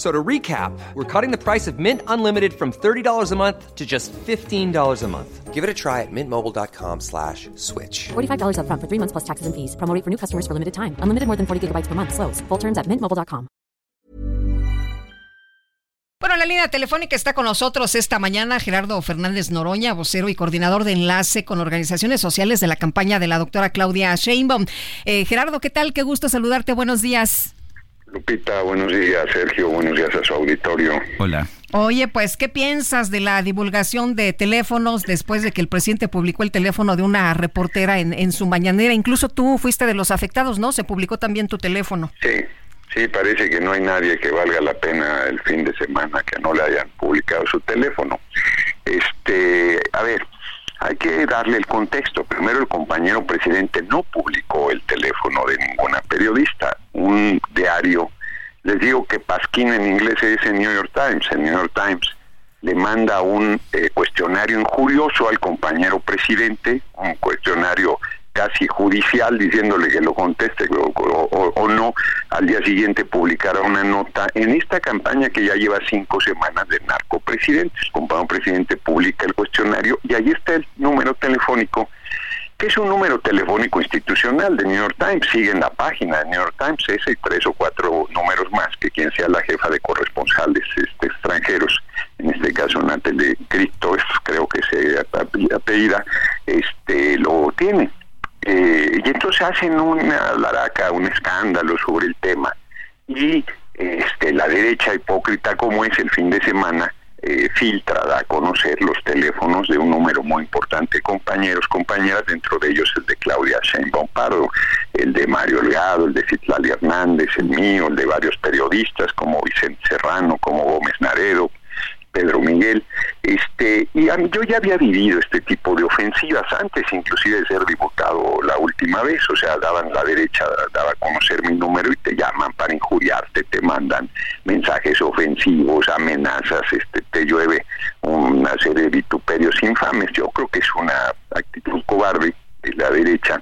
So to recap, we're cutting the price of Mint Unlimited from $30 a month to just $15 a month. Give it a try at mintmobile.com slash switch. $45 upfront for three months plus taxes and fees. Promo rate for new customers for limited time. Unlimited more than 40 gigabytes per month. Slows. Full terms at mintmobile.com. Bueno, en la línea telefónica está con nosotros esta mañana Gerardo Fernández Noroña, vocero y coordinador de enlace con organizaciones sociales de la campaña de la doctora Claudia Sheinbaum. Eh, Gerardo, ¿qué tal? Qué gusto saludarte. Buenos días. Lupita, buenos días. Sergio, buenos días a su auditorio. Hola. Oye, pues, ¿qué piensas de la divulgación de teléfonos después de que el presidente publicó el teléfono de una reportera en, en su mañanera? Incluso tú fuiste de los afectados, ¿no? Se publicó también tu teléfono. Sí, sí, parece que no hay nadie que valga la pena el fin de semana que no le hayan publicado su teléfono. Este, a ver, hay que darle el contexto. Primero, el compañero presidente no publicó el teléfono de ninguna periodista. Un diario, les digo que Pasquín en inglés es el New York Times. El New York Times le manda un eh, cuestionario injurioso al compañero presidente, un cuestionario casi judicial diciéndole que lo conteste o, no, al día siguiente publicará una nota en esta campaña que ya lleva cinco semanas de narcopresidentes. El compañero presidente publica el cuestionario y ahí está el número telefónico, que es un número telefónico institucional de New York Times, sigue en la página de New York Times, ese y tres o cuatro números más que quien sea la jefa de corresponsales este, extranjeros, en este caso Natalie Cristo, creo que se apellida, este, lo tiene. Eh, y entonces hacen una laraca, un escándalo sobre el tema. Y este, la derecha hipócrita como es el fin de semana, eh, filtra, da a conocer los teléfonos de un número muy importante de compañeros, compañeras, dentro de ellos el de Claudia Sheinbaum Pardo, el de Mario Delgado, el de Citlali Hernández, el mío, el de varios periodistas como Vicente Serrano, como Gómez Naredo, Pedro Miguel, este, y a mí, yo ya había vivido este tipo de ofensivas antes, inclusive de ser diputado la última vez, o sea, daban la derecha, daba a conocer mi número y te llaman para injuriarte, te mandan mensajes ofensivos, amenazas, este, te llueve una serie de vituperios infames. Yo creo que es una actitud cobarde de la derecha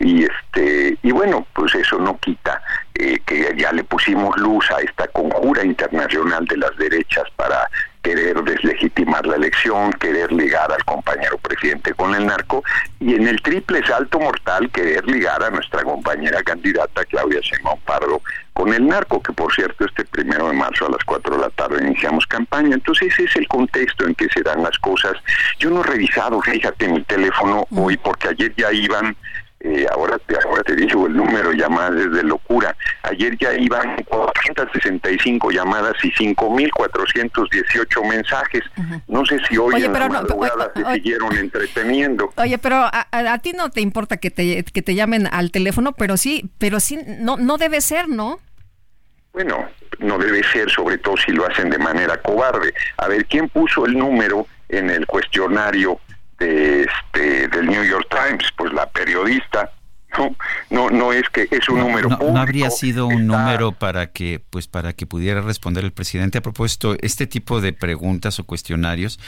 y este y bueno pues eso no quita eh, que ya le pusimos luz a esta conjura internacional de las derechas para querer deslegitimar la elección, querer ligar al compañero presidente con el narco y en el triple salto mortal querer ligar a nuestra compañera candidata Claudia Sheinbaum Pardo con el narco, que por cierto este primero de marzo a las 4 de la tarde iniciamos campaña. Entonces ese es el contexto en que se dan las cosas. Yo no he revisado, fíjate, mi teléfono hoy porque ayer ya iban eh, ahora, te, ahora te digo el número de llamadas desde locura. Ayer ya iban 465 llamadas y 5.418 mensajes. Uh -huh. No sé si hoy oye, en pero la no, oye, se oye, siguieron entreteniendo. Oye, pero a, a, a, ti no te importa que te, que te llamen al teléfono, pero sí, pero sí, no, no debe ser, ¿no? Bueno, no debe ser, sobre todo si lo hacen de manera cobarde. A ver, ¿quién puso el número en el cuestionario de del New York Times, pues la periodista no no no es que es un no, número no, público, no habría sido un está... número para que pues para que pudiera responder el presidente. A propósito este tipo de preguntas o cuestionarios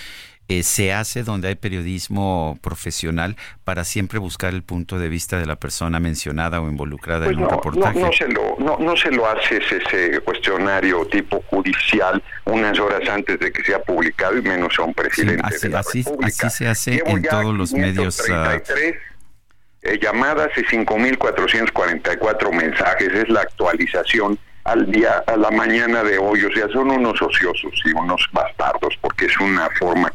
eh, se hace donde hay periodismo profesional para siempre buscar el punto de vista de la persona mencionada o involucrada pues en un no, reportaje. No, no, se lo, no, no se lo hace ese cuestionario tipo judicial unas horas antes de que sea publicado y menos a un presidente sí, así, de la así, República. así se hace Llevo en todos los medios. Uh, eh, llamadas y 5.444 mensajes. Es la actualización al día, a la mañana de hoy, o sea, son unos ociosos y unos bastardos, porque es una forma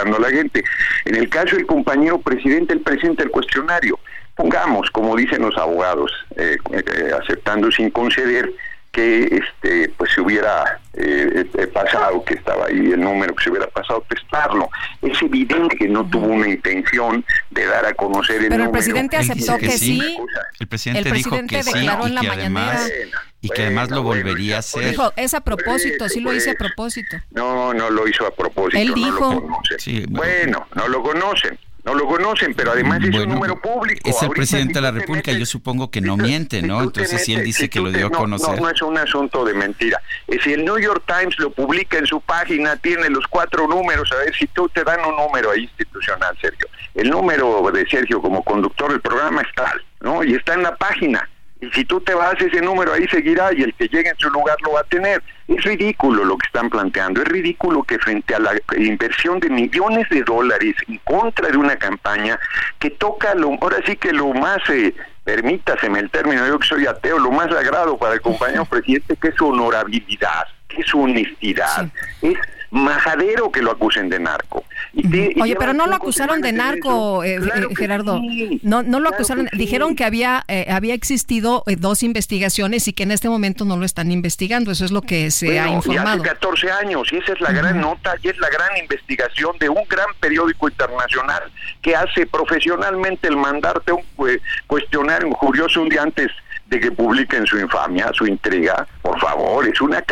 a la gente. En el caso del compañero presidente, el presidente del cuestionario, pongamos, como dicen los abogados, eh, eh, aceptando sin conceder, que este pues se hubiera eh, eh, pasado, que estaba ahí el número, que se hubiera pasado testarlo. Es evidente que no tuvo una intención de dar a conocer el número. Pero el presidente aceptó que, sí. El presidente, dijo que sí y que, además, y que además lo volvería a hacer. Dijo, es a propósito, sí lo hice a propósito. No, no lo hizo a propósito. Él dijo. bueno, no lo conocen no lo conocen, pero además es un número público. Es el presidente de la República, yo supongo que no miente, ¿no? Entonces, si él dice que lo dio a conocer. No, no es un asunto de mentira. Si el New York Times lo publica en su página, tiene los cuatro números, a ver si tú te dan un número ahí institucional, Sergio. El número de Sergio como conductor del programa es tal, ¿no? Y está en la página. Y si tú te vas, ese número ahí seguirá y el que llegue en su lugar lo va a tener. Es ridículo lo que están planteando, es ridículo que frente a la inversión de millones de dólares en contra de una campaña que toca, lo, ahora sí que lo más, eh, permítaseme el término, yo que soy ateo, lo más sagrado para el compañero presidente, que es su honorabilidad, que es su honestidad, es majadero que lo acusen de narco. Oye, pero no lo acusaron de narco, eh, eh, Gerardo. no, no lo acusaron. Dijeron que había eh, había existido dos investigaciones y que en este momento no lo están investigando. Eso es lo que se ha informado. hace 14 años y esa es la gran nota y es la gran investigación de un gran periódico internacional que hace profesionalmente el mandarte un cuestionario curioso un día antes de que publiquen su infamia, su intriga. Por favor, es una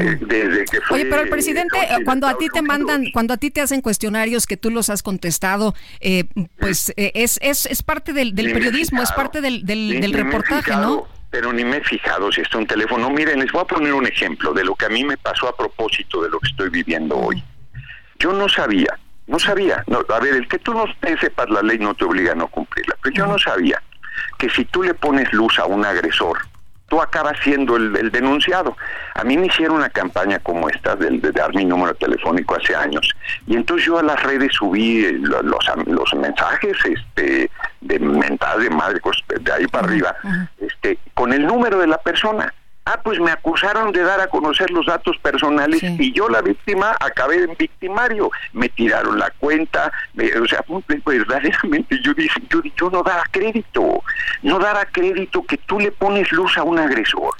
eh, desde que Oye, pero el presidente, cuando a ti te mandan, cuando a ti te hacen cuestionarios que tú los has contestado, eh, pues eh, es, es, es parte del, periodismo, es parte del, del, reportaje, ¿no? Pero ni me he fijado si está un teléfono. Miren, les voy a poner un ejemplo de lo que a mí me pasó a propósito de lo que estoy viviendo hoy. Yo no sabía, no sabía. No, a ver, el que tú no sepas la ley no te obliga a no cumplirla, pero yo no sabía que si tú le pones luz a un agresor, tú acabas siendo el, denunciado. A mí me hicieron una campaña como esta de, dar mi número telefónico hace años y entonces yo a las redes subí eh, los, los, mensajes este de mental de madre de ahí para arriba este con el número de la persona Ah, pues me acusaron de dar a conocer los datos personales y yo la víctima acabé en victimario. Me tiraron la cuenta, o sea, pues, verdaderamente yo dije, yo, yo no dará crédito, no dará crédito que tú le pones luz a un agresor.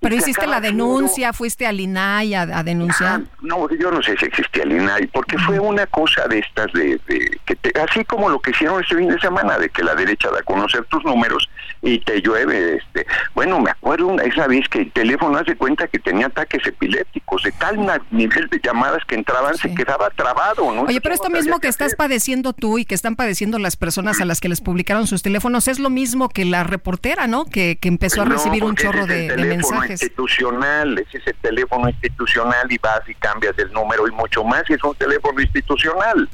Pero hiciste la denuncia, fuiste al INAI a, denunciar. no, yo no sé si existía el INAI, porque fue una cosa de estas, de, que así como lo que hicieron este fin de semana, de que la derecha da a conocer tus números y te llueve. este Bueno, me acuerdo una, esa vez que el teléfono hace cuenta que tenía ataques epilépticos, de tal nivel de llamadas que entraban se quedaba trabado. ¿no? Oye, pero esto mismo que estás padeciendo tú y que están padeciendo las personas a las que les publicaron sus teléfonos es lo mismo que la reportera, ¿no? Que, que empezó a recibir un chorro de, de mensajes institucional, es ese teléfono institucional y vas y cambias el número y mucho más, y es un teléfono institucional.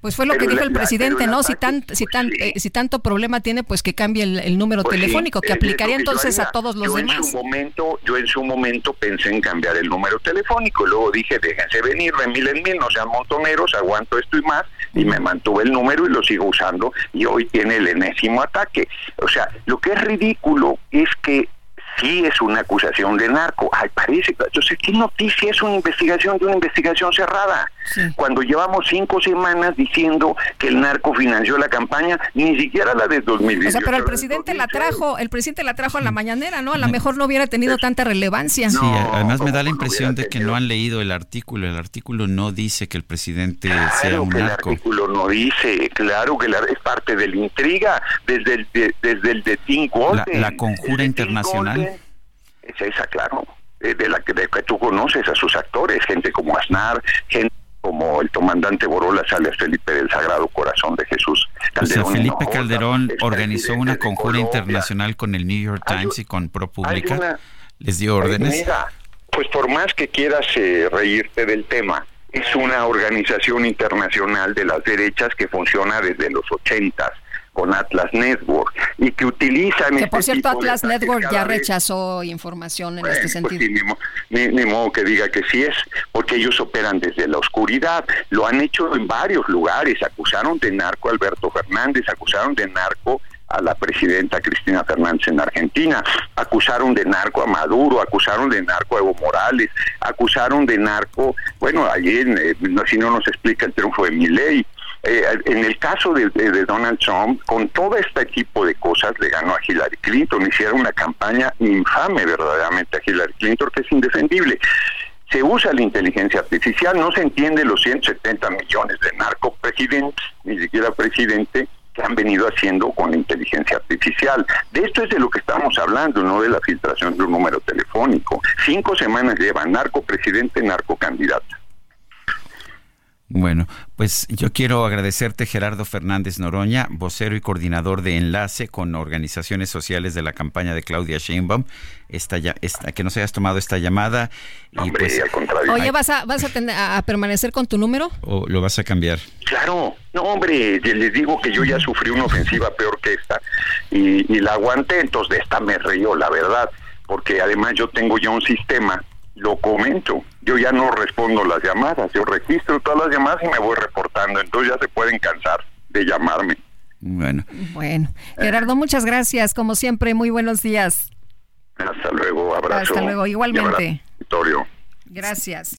Pues fue lo que dijo el presidente, ¿no? Si tan, si tan, eh, si tanto problema tiene, pues que cambie el, número pues telefónico, que aplicaría entonces a todos los yo demás. En su momento, yo en su momento pensé en cambiar el número telefónico, luego dije, déjense venir, remil en mil, no sean montoneros, aguanto esto y más, y me mantuve el número y lo sigo usando, y hoy tiene el enésimo ataque. O sea, lo que es ridículo es que sí es una acusación de narco. Ay, parece. Entonces, ¿qué noticia es una investigación de una investigación cerrada? Cuando llevamos cinco semanas diciendo que el narco financió la campaña, ni siquiera la de 2018. O sea, pero el presidente la trajo, el presidente la trajo a la mañanera, ¿no? A lo mejor no hubiera tenido tanta relevancia. Sí, además me da la impresión de que no han leído el artículo. El artículo no dice que el presidente sea un narco. El artículo no dice, claro que es parte de la intriga desde el de, desde el de Tim la, conjura internacional. Es esa, claro, eh, de la que, que tú conoces a sus actores, gente como Aznar, gente como el comandante Borola Sales Felipe del Sagrado Corazón de Jesús. Calderón o sea, Felipe Calderón organizó una conjura internacional con el New York Times y con ProPublica. Les dio órdenes. Mira, pues por más que quieras eh, reírte del tema, es una organización internacional de las derechas que funciona desde los ochentas con Atlas Network y que utilizan... Que por este cierto Atlas Network ya rechazó información en este pues sentido. ni, modo que diga que sí es, porque ellos operan desde la oscuridad, lo han hecho en varios lugares, acusaron de narco a Alberto Fernández, acusaron de narco a la presidenta Cristina Fernández en Argentina, acusaron de narco a Maduro, acusaron de narco a Evo Morales, acusaron de narco, bueno, ayer, eh, si no nos explica el triunfo de Milei, eh, en el caso de, Donald Trump, con todo este tipo de cosas le ganó a Hillary Clinton, hicieron una campaña infame verdaderamente a Hillary Clinton, que es indefendible. Se usa la inteligencia artificial, no se entiende los 170 millones de narcopresidentes, ni siquiera presidente, que han venido haciendo con la inteligencia artificial. De esto es de lo que estamos hablando, no de la filtración de un número telefónico. Cinco semanas lleva narcopresidente, narcocandidata. Bueno, pues yo quiero agradecerte Gerardo Fernández Noroña, vocero y coordinador de enlace con organizaciones sociales de la campaña de Claudia Sheinbaum, esta, ya, esta, que nos hayas tomado esta llamada. y pues, al contrario. Oye, ¿vas, a, vas a, permanecer con tu número? ¿O lo vas a cambiar? Claro, no hombre, les digo que yo ya sufrí una ofensiva peor que esta y, y la aguanté, entonces de esta me río, la verdad, porque además yo tengo ya un sistema lo comento. Yo ya no respondo las llamadas, yo registro todas las llamadas y me voy reportando, entonces ya se pueden cansar de llamarme. Bueno. Bueno, Gerardo, muchas gracias, como siempre, muy buenos días. Hasta luego, abrazo. Hasta luego, igualmente. Gracias.